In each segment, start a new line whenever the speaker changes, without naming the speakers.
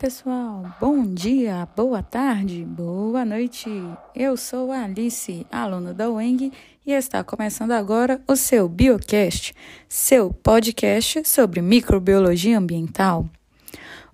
pessoal, bom dia, boa tarde, boa noite. Eu sou a Alice, aluna da UENG, e está começando agora o seu Biocast, seu podcast sobre microbiologia ambiental.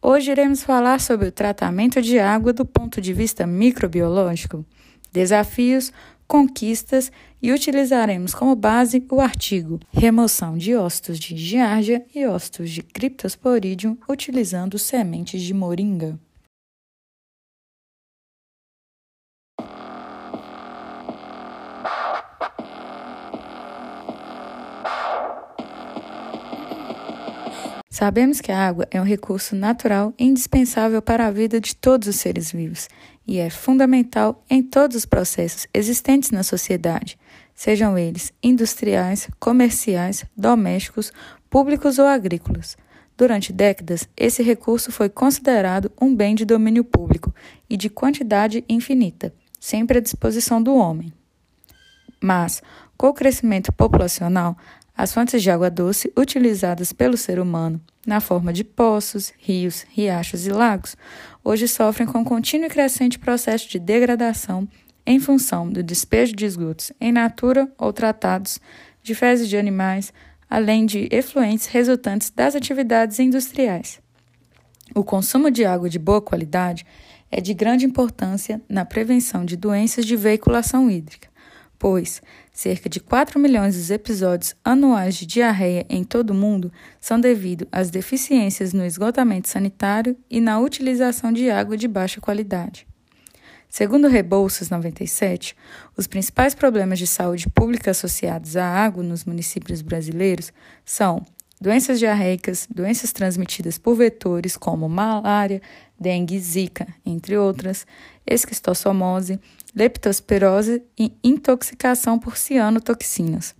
Hoje iremos falar sobre o tratamento de água do ponto de vista microbiológico, desafios, conquistas e utilizaremos como base o artigo Remoção de ócitos de giardia e ócitos de Cryptosporidium utilizando sementes de moringa. Sabemos que a água é um recurso natural indispensável para a vida de todos os seres vivos e é fundamental em todos os processos existentes na sociedade, sejam eles industriais, comerciais, domésticos, públicos ou agrícolas. Durante décadas, esse recurso foi considerado um bem de domínio público e de quantidade infinita, sempre à disposição do homem. Mas, com o crescimento populacional, as fontes de água doce utilizadas pelo ser humano, na forma de poços, rios, riachos e lagos, hoje sofrem com contínuo e crescente processo de degradação em função do despejo de esgotos em natura ou tratados, de fezes de animais, além de efluentes resultantes das atividades industriais. O consumo de água de boa qualidade é de grande importância na prevenção de doenças de veiculação hídrica, pois cerca de 4 milhões dos episódios anuais de diarreia em todo o mundo são devido às deficiências no esgotamento sanitário e na utilização de água de baixa qualidade. Segundo Rebouças 97, os principais problemas de saúde pública associados à água nos municípios brasileiros são doenças diarreicas, doenças transmitidas por vetores como malária, dengue, zika, entre outras, esquistossomose, leptospirose e intoxicação por cianotoxinas.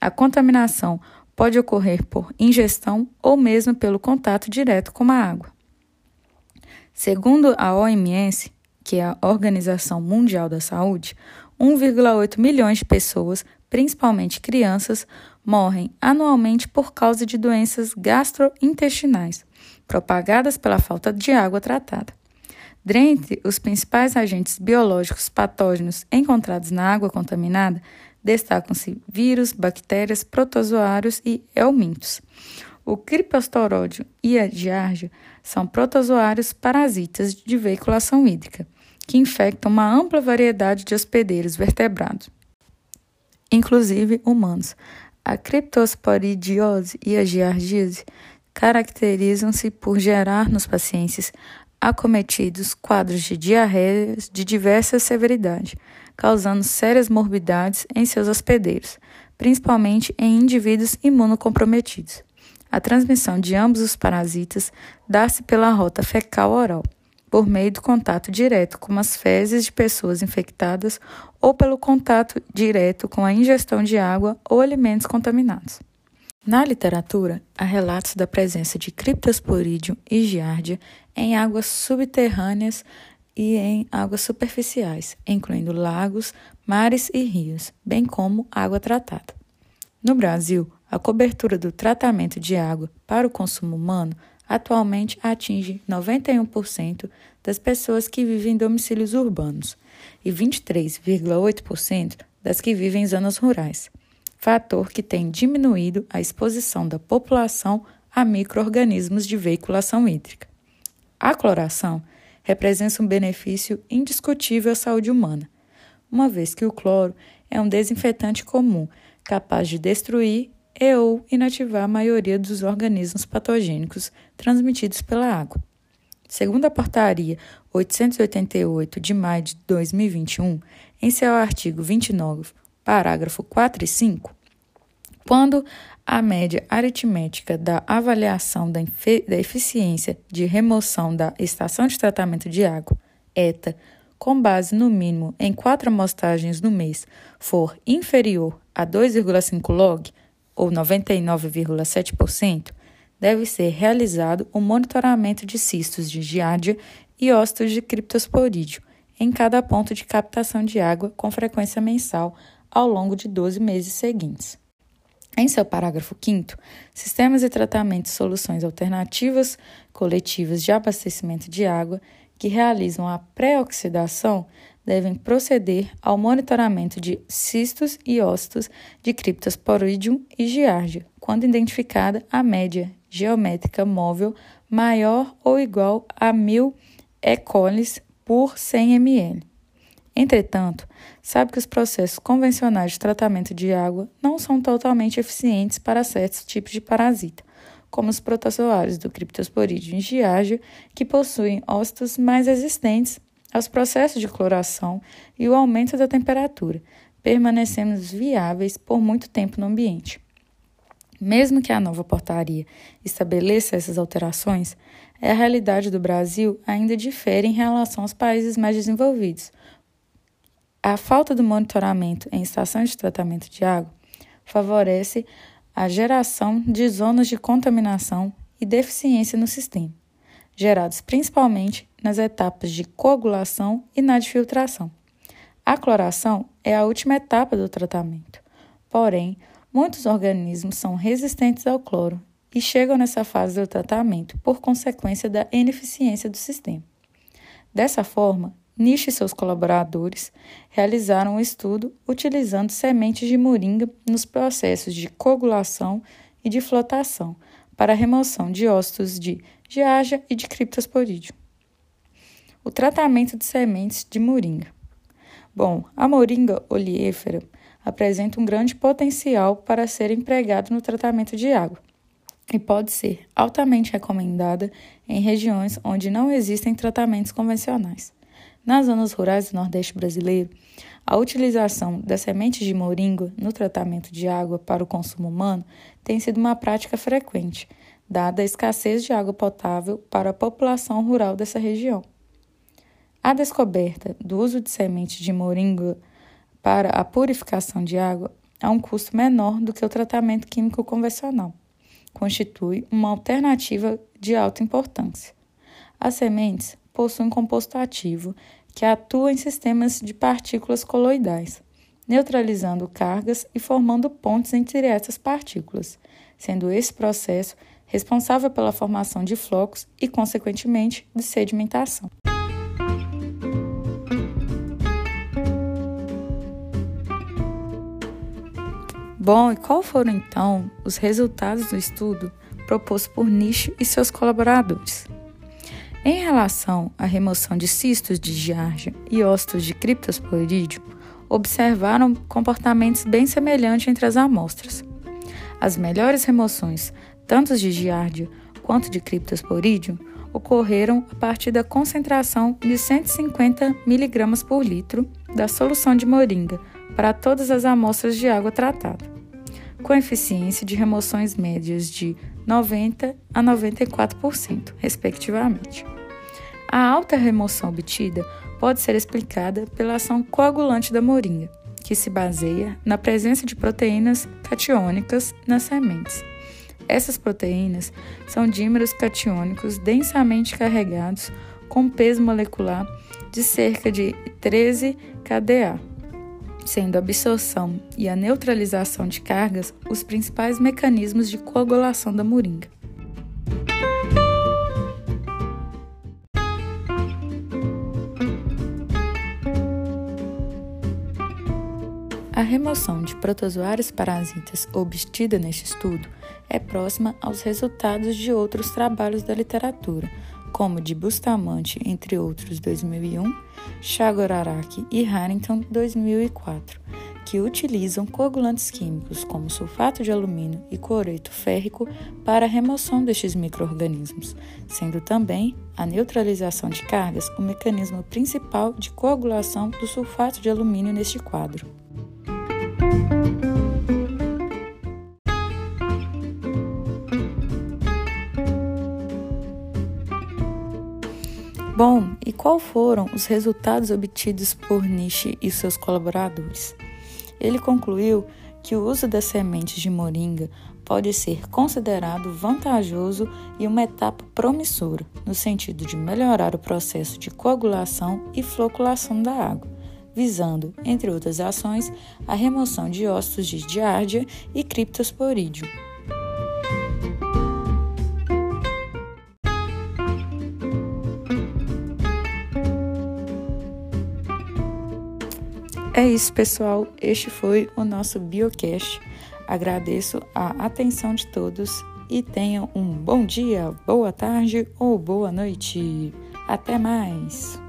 A contaminação pode ocorrer por ingestão ou mesmo pelo contato direto com a água. Segundo a OMS, que é a Organização Mundial da Saúde, 1,8 milhões de pessoas, principalmente crianças, morrem anualmente por causa de doenças gastrointestinais, propagadas pela falta de água tratada. Dentre os principais agentes biológicos patógenos encontrados na água contaminada, destacam-se vírus, bactérias, protozoários e helmintos. O criptostoródio e a giardia são protozoários parasitas de veiculação hídrica, que infectam uma ampla variedade de hospedeiros vertebrados, inclusive humanos. A criptosporidiose e a giardíase caracterizam-se por gerar nos pacientes acometidos quadros de diarreias de diversa severidade, causando sérias morbidades em seus hospedeiros, principalmente em indivíduos imunocomprometidos. A transmissão de ambos os parasitas dá-se pela rota fecal-oral, por meio do contato direto com as fezes de pessoas infectadas ou pelo contato direto com a ingestão de água ou alimentos contaminados. Na literatura, há relatos da presença de Cryptosporidium e Giardia em águas subterrâneas e em águas superficiais, incluindo lagos, mares e rios, bem como água tratada. No Brasil, a cobertura do tratamento de água para o consumo humano atualmente atinge 91% das pessoas que vivem em domicílios urbanos e 23,8% das que vivem em zonas rurais fator que tem diminuído a exposição da população a microorganismos de veiculação hídrica. A cloração representa um benefício indiscutível à saúde humana, uma vez que o cloro é um desinfetante comum capaz de destruir e ou inativar a maioria dos organismos patogênicos transmitidos pela água. Segundo a portaria 888 de maio de 2021, em seu artigo 29, parágrafo 4 e 5, quando a média aritmética da avaliação da, da eficiência de remoção da estação de tratamento de água, ETA, com base no mínimo em quatro amostragens no mês, for inferior a 2,5 log, ou 99,7%, deve ser realizado o um monitoramento de cistos de giardia e ócitos de criptosporídeo em cada ponto de captação de água com frequência mensal ao longo de 12 meses seguintes. Em seu parágrafo 5, sistemas e soluções alternativas coletivas de abastecimento de água que realizam a pré-oxidação devem proceder ao monitoramento de cistos e ócitos de Cryptosporidium e Giardia, quando identificada a média geométrica móvel maior ou igual a 1000 E. coli por 100 ml. Entretanto, sabe que os processos convencionais de tratamento de água não são totalmente eficientes para certos tipos de parasita, como os protozoários do Cryptosporidium giardia, que possuem ócitos mais resistentes aos processos de cloração e o aumento da temperatura, permanecendo viáveis por muito tempo no ambiente. Mesmo que a nova portaria estabeleça essas alterações, a realidade do Brasil ainda difere em relação aos países mais desenvolvidos, a falta do monitoramento em estações de tratamento de água favorece a geração de zonas de contaminação e deficiência no sistema, gerados principalmente nas etapas de coagulação e na de filtração. A cloração é a última etapa do tratamento, porém, muitos organismos são resistentes ao cloro e chegam nessa fase do tratamento por consequência da ineficiência do sistema. Dessa forma, Nish e seus colaboradores realizaram um estudo utilizando sementes de moringa nos processos de coagulação e de flotação para a remoção de ócitos de Giardia e de Cryptosporidium. O tratamento de sementes de moringa. Bom, a moringa oleífera apresenta um grande potencial para ser empregado no tratamento de água e pode ser altamente recomendada em regiões onde não existem tratamentos convencionais. Nas zonas rurais do Nordeste brasileiro, a utilização das sementes de moringa no tratamento de água para o consumo humano tem sido uma prática frequente, dada a escassez de água potável para a população rural dessa região. A descoberta do uso de sementes de moringa para a purificação de água a um custo menor do que o tratamento químico convencional. Constitui uma alternativa de alta importância. As sementes possuem composto ativo que atua em sistemas de partículas coloidais, neutralizando cargas e formando pontes entre essas partículas, sendo esse processo responsável pela formação de flocos e, consequentemente, de sedimentação. Bom, e qual foram então os resultados do estudo proposto por Nish e seus colaboradores? Em relação à remoção de cistos de giardia e ócitos de criptosporídeo, observaram comportamentos bem semelhantes entre as amostras. As melhores remoções, tanto de giardia quanto de criptosporídeo, ocorreram a partir da concentração de 150 mg por litro da solução de moringa para todas as amostras de água tratada, com eficiência de remoções médias de 90% a 94%, respectivamente. A alta remoção obtida pode ser explicada pela ação coagulante da moringa, que se baseia na presença de proteínas catiônicas nas sementes. Essas proteínas são dímeros catiônicos densamente carregados com peso molecular de cerca de 13 kDa, sendo a absorção e a neutralização de cargas os principais mecanismos de coagulação da moringa. A remoção de protozoários parasitas obtida neste estudo é próxima aos resultados de outros trabalhos da literatura, como de Bustamante, entre outros, 2001, Chagoraraki e Harrington, 2004, que utilizam coagulantes químicos como sulfato de alumínio e cloreto férrico para a remoção destes microorganismos, sendo também a neutralização de cargas o mecanismo principal de coagulação do sulfato de alumínio neste quadro. Bom, e qual foram os resultados obtidos por Nishi e seus colaboradores? Ele concluiu que o uso das sementes de moringa pode ser considerado vantajoso e uma etapa promissora, no sentido de melhorar o processo de coagulação e floculação da água, visando, entre outras ações, a remoção de ossos de giardia e criptosporídeo. Isso, pessoal. Este foi o nosso Biocast. Agradeço a atenção de todos e tenham um bom dia, boa tarde ou boa noite. Até mais!